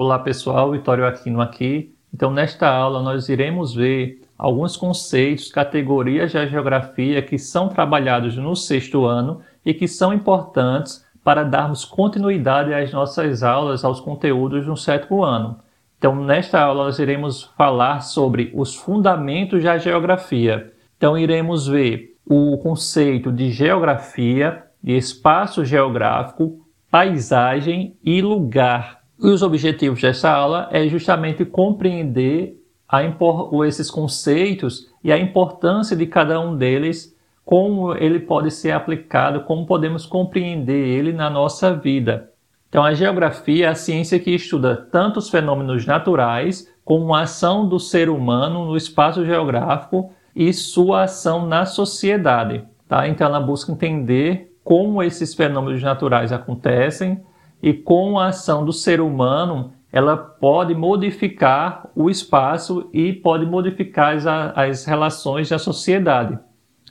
Olá pessoal, Vitório Aquino aqui. Então, nesta aula, nós iremos ver alguns conceitos, categorias da geografia que são trabalhados no sexto ano e que são importantes para darmos continuidade às nossas aulas, aos conteúdos no sétimo ano. Então, nesta aula, nós iremos falar sobre os fundamentos da geografia. Então, iremos ver o conceito de geografia, de espaço geográfico, paisagem e lugar. E os objetivos dessa aula é justamente compreender a, esses conceitos e a importância de cada um deles, como ele pode ser aplicado, como podemos compreender ele na nossa vida. Então, a geografia é a ciência que estuda tanto os fenômenos naturais como a ação do ser humano no espaço geográfico e sua ação na sociedade. Tá? Então, ela busca entender como esses fenômenos naturais acontecem e com a ação do ser humano ela pode modificar o espaço e pode modificar as, as relações da sociedade.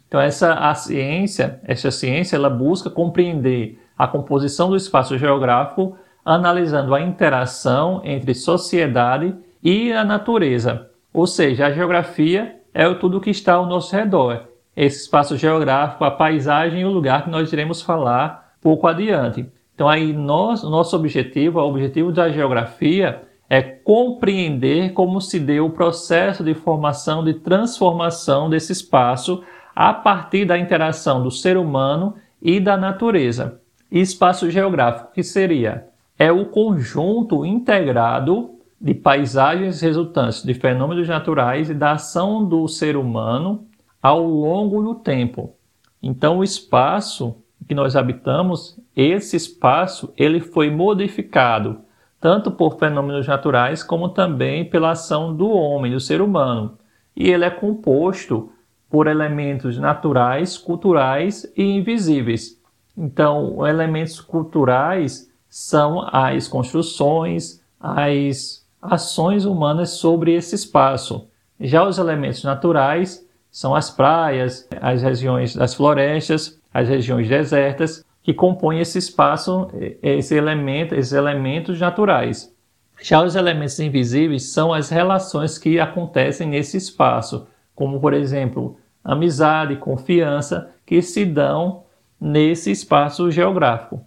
Então essa a ciência, essa ciência, ela busca compreender a composição do espaço geográfico, analisando a interação entre sociedade e a natureza. Ou seja, a geografia é tudo que está ao nosso redor. Esse espaço geográfico, a paisagem e o lugar que nós iremos falar pouco adiante. Então aí nós, nosso objetivo, o objetivo da geografia é compreender como se deu o processo de formação, de transformação desse espaço a partir da interação do ser humano e da natureza. E espaço geográfico, que seria? É o conjunto integrado de paisagens resultantes de fenômenos naturais e da ação do ser humano ao longo do tempo. Então, o espaço que nós habitamos, esse espaço ele foi modificado tanto por fenômenos naturais como também pela ação do homem, do ser humano. E ele é composto por elementos naturais, culturais e invisíveis. Então, elementos culturais são as construções, as ações humanas sobre esse espaço. Já os elementos naturais são as praias, as regiões das florestas, as regiões desertas, que compõem esse espaço, esse elemento, esses elementos naturais. Já os elementos invisíveis são as relações que acontecem nesse espaço, como por exemplo, amizade, confiança, que se dão nesse espaço geográfico.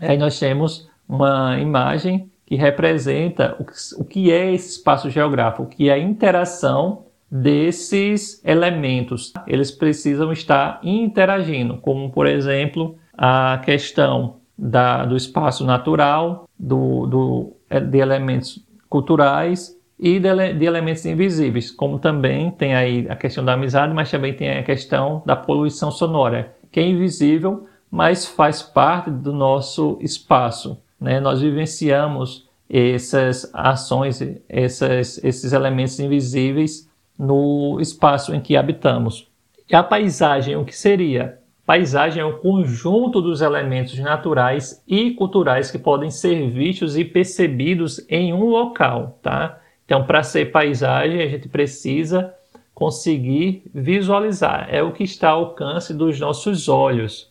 Aí nós temos uma imagem que representa o que é esse espaço geográfico, que é a interação desses elementos. Eles precisam estar interagindo, como por exemplo a questão da, do espaço natural, do, do, de elementos culturais e de, de, elementos invisíveis, como também tem aí a questão da amizade, mas também tem a questão da poluição sonora, que é invisível, mas faz parte do nosso espaço. Né? Nós vivenciamos essas ações, essas, esses elementos invisíveis no espaço em que habitamos. E a paisagem, o que seria? Paisagem é o conjunto dos elementos naturais e culturais que podem ser vistos e percebidos em um local, tá? Então, para ser paisagem, a gente precisa conseguir visualizar, é o que está ao alcance dos nossos olhos.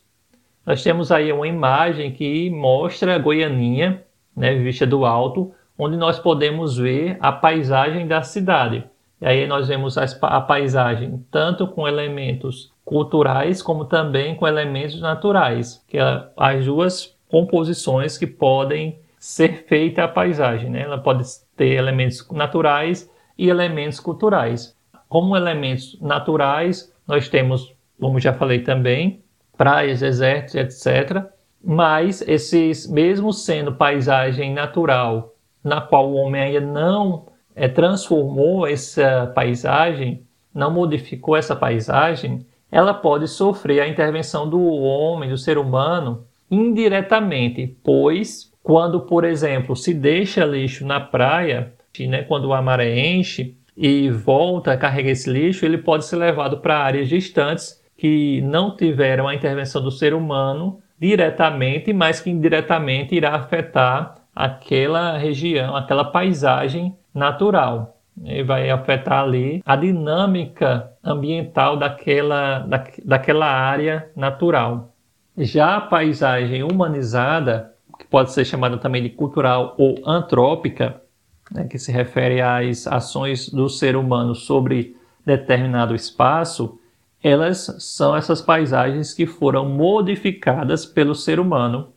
Nós temos aí uma imagem que mostra Goianinha, né, vista do alto, onde nós podemos ver a paisagem da cidade. E aí nós vemos a paisagem tanto com elementos culturais como também com elementos naturais, que é as duas composições que podem ser feita a paisagem, né? Ela pode ter elementos naturais e elementos culturais. Como elementos naturais, nós temos, como já falei também, praias, desertos, etc. Mas esses, mesmo sendo paisagem natural, na qual o homem ainda não é, transformou essa paisagem, não modificou essa paisagem, ela pode sofrer a intervenção do homem, do ser humano, indiretamente, pois quando, por exemplo, se deixa lixo na praia, né, quando a maré enche e volta a carregar esse lixo, ele pode ser levado para áreas distantes que não tiveram a intervenção do ser humano diretamente, mas que indiretamente irá afetar aquela região, aquela paisagem natural. E vai afetar ali a dinâmica ambiental daquela, da, daquela área natural. Já a paisagem humanizada, que pode ser chamada também de cultural ou antrópica, né, que se refere às ações do ser humano sobre determinado espaço, elas são essas paisagens que foram modificadas pelo ser humano.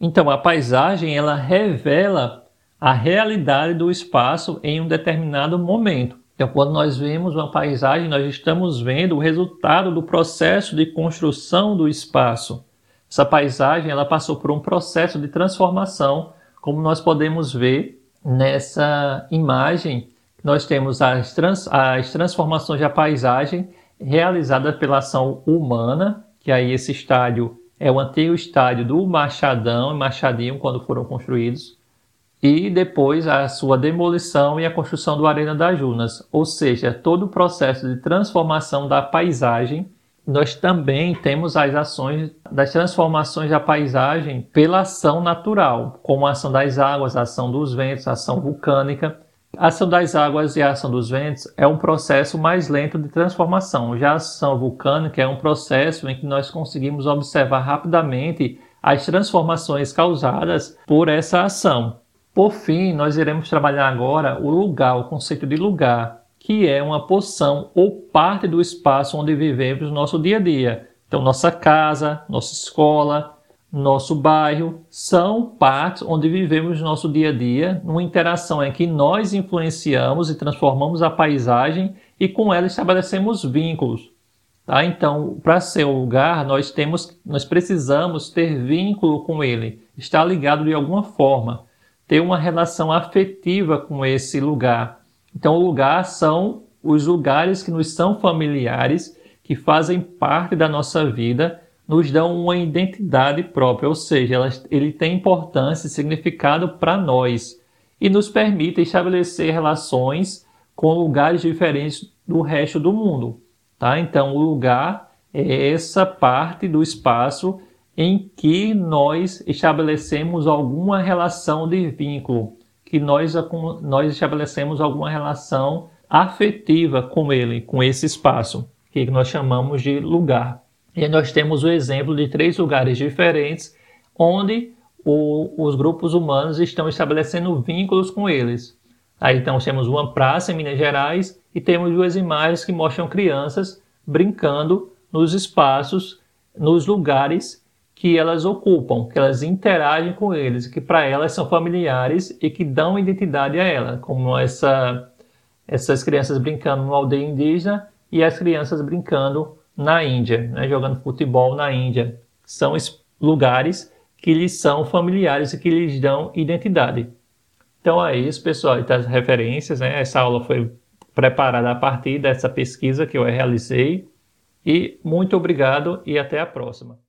Então, a paisagem ela revela a realidade do espaço em um determinado momento. Então, quando nós vemos uma paisagem, nós estamos vendo o resultado do processo de construção do espaço. Essa paisagem ela passou por um processo de transformação, como nós podemos ver nessa imagem. Nós temos as, trans, as transformações da paisagem realizadas pela ação humana, que aí esse estádio é o antigo estádio do Machadão e Machadinho, quando foram construídos e depois a sua demolição e a construção do Arena das Junas, ou seja, todo o processo de transformação da paisagem. Nós também temos as ações das transformações da paisagem pela ação natural, como a ação das águas, a ação dos ventos, a ação vulcânica. A ação das águas e a ação dos ventos é um processo mais lento de transformação. Já a ação vulcânica é um processo em que nós conseguimos observar rapidamente as transformações causadas por essa ação. Por fim, nós iremos trabalhar agora o lugar, o conceito de lugar, que é uma porção ou parte do espaço onde vivemos no nosso dia a dia. Então, nossa casa, nossa escola, nosso bairro são partes onde vivemos no nosso dia a dia, numa interação em que nós influenciamos e transformamos a paisagem e com ela estabelecemos vínculos. Tá? Então, para ser um lugar, nós temos, nós precisamos ter vínculo com ele, estar ligado de alguma forma ter uma relação afetiva com esse lugar. Então, o lugar são os lugares que nos são familiares, que fazem parte da nossa vida, nos dão uma identidade própria, ou seja, ele tem importância e significado para nós e nos permite estabelecer relações com lugares diferentes do resto do mundo. Tá? Então, o lugar é essa parte do espaço em que nós estabelecemos alguma relação de vínculo, que nós, nós estabelecemos alguma relação afetiva com ele, com esse espaço, que nós chamamos de lugar. E nós temos o exemplo de três lugares diferentes onde o, os grupos humanos estão estabelecendo vínculos com eles. Aí então temos uma praça em Minas Gerais e temos duas imagens que mostram crianças brincando nos espaços, nos lugares que elas ocupam, que elas interagem com eles, que para elas são familiares e que dão identidade a ela, como essa, essas crianças brincando numa aldeia indígena e as crianças brincando na Índia, né, jogando futebol na Índia. São lugares que lhes são familiares e que lhes dão identidade. Então é isso, pessoal. Então, as referências, né? Essa aula foi preparada a partir dessa pesquisa que eu realizei. E muito obrigado e até a próxima.